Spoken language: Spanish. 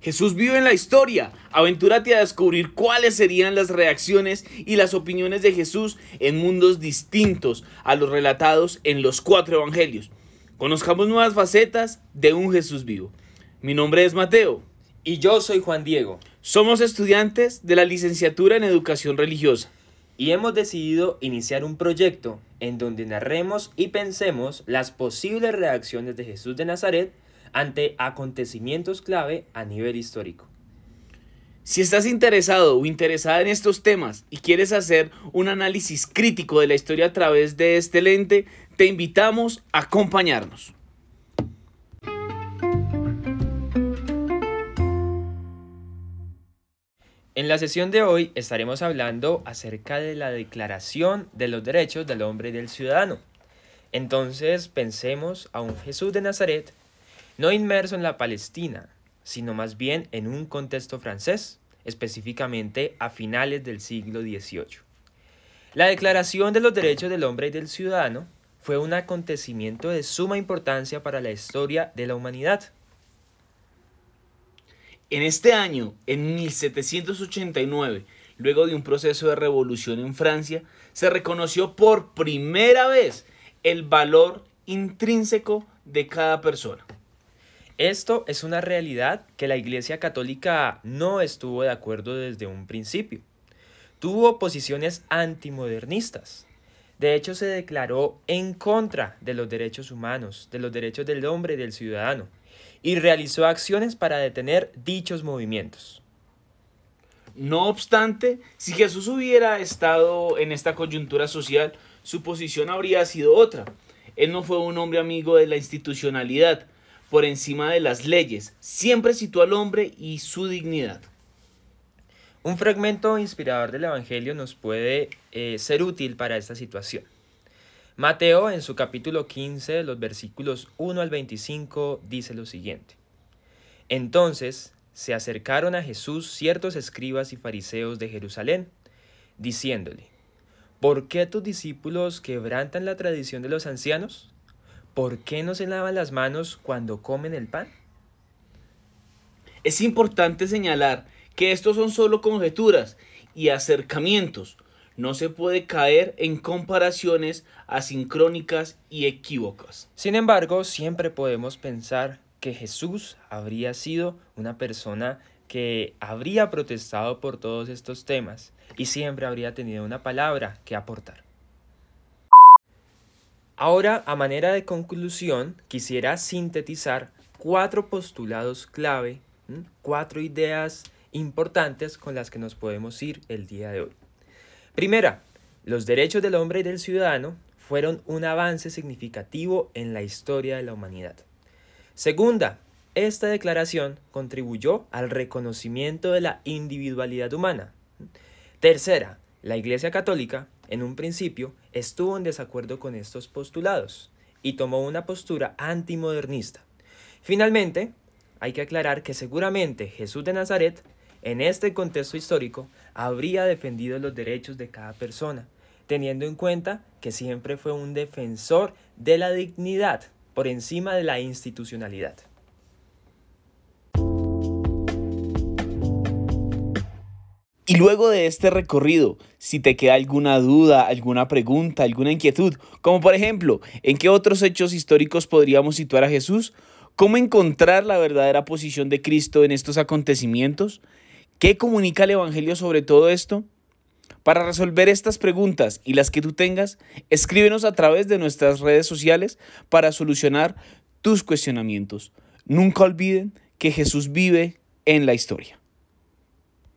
Jesús vive en la historia. Aventúrate a descubrir cuáles serían las reacciones y las opiniones de Jesús en mundos distintos a los relatados en los cuatro evangelios. Conozcamos nuevas facetas de un Jesús vivo. Mi nombre es Mateo. Y yo soy Juan Diego. Somos estudiantes de la licenciatura en Educación Religiosa. Y hemos decidido iniciar un proyecto en donde narremos y pensemos las posibles reacciones de Jesús de Nazaret ante acontecimientos clave a nivel histórico. Si estás interesado o interesada en estos temas y quieres hacer un análisis crítico de la historia a través de este lente, te invitamos a acompañarnos. En la sesión de hoy estaremos hablando acerca de la Declaración de los Derechos del Hombre y del Ciudadano. Entonces pensemos a un Jesús de Nazaret no inmerso en la Palestina, sino más bien en un contexto francés, específicamente a finales del siglo XVIII. La Declaración de los Derechos del Hombre y del Ciudadano fue un acontecimiento de suma importancia para la historia de la humanidad. En este año, en 1789, luego de un proceso de revolución en Francia, se reconoció por primera vez el valor intrínseco de cada persona. Esto es una realidad que la Iglesia Católica no estuvo de acuerdo desde un principio. Tuvo posiciones antimodernistas. De hecho, se declaró en contra de los derechos humanos, de los derechos del hombre y del ciudadano, y realizó acciones para detener dichos movimientos. No obstante, si Jesús hubiera estado en esta coyuntura social, su posición habría sido otra. Él no fue un hombre amigo de la institucionalidad, por encima de las leyes, siempre situó al hombre y su dignidad. Un fragmento inspirador del Evangelio nos puede eh, ser útil para esta situación. Mateo en su capítulo 15, los versículos 1 al 25, dice lo siguiente. Entonces se acercaron a Jesús ciertos escribas y fariseos de Jerusalén, diciéndole, ¿por qué tus discípulos quebrantan la tradición de los ancianos? ¿Por qué no se lavan las manos cuando comen el pan? Es importante señalar que estos son solo conjeturas y acercamientos. No se puede caer en comparaciones asincrónicas y equívocas. Sin embargo, siempre podemos pensar que Jesús habría sido una persona que habría protestado por todos estos temas y siempre habría tenido una palabra que aportar. Ahora, a manera de conclusión, quisiera sintetizar cuatro postulados clave, cuatro ideas importantes con las que nos podemos ir el día de hoy. Primera, los derechos del hombre y del ciudadano fueron un avance significativo en la historia de la humanidad. Segunda, esta declaración contribuyó al reconocimiento de la individualidad humana. Tercera, la Iglesia Católica en un principio estuvo en desacuerdo con estos postulados y tomó una postura antimodernista. Finalmente, hay que aclarar que seguramente Jesús de Nazaret, en este contexto histórico, habría defendido los derechos de cada persona, teniendo en cuenta que siempre fue un defensor de la dignidad por encima de la institucionalidad. Y luego de este recorrido, si te queda alguna duda, alguna pregunta, alguna inquietud, como por ejemplo, ¿en qué otros hechos históricos podríamos situar a Jesús? ¿Cómo encontrar la verdadera posición de Cristo en estos acontecimientos? ¿Qué comunica el Evangelio sobre todo esto? Para resolver estas preguntas y las que tú tengas, escríbenos a través de nuestras redes sociales para solucionar tus cuestionamientos. Nunca olviden que Jesús vive en la historia.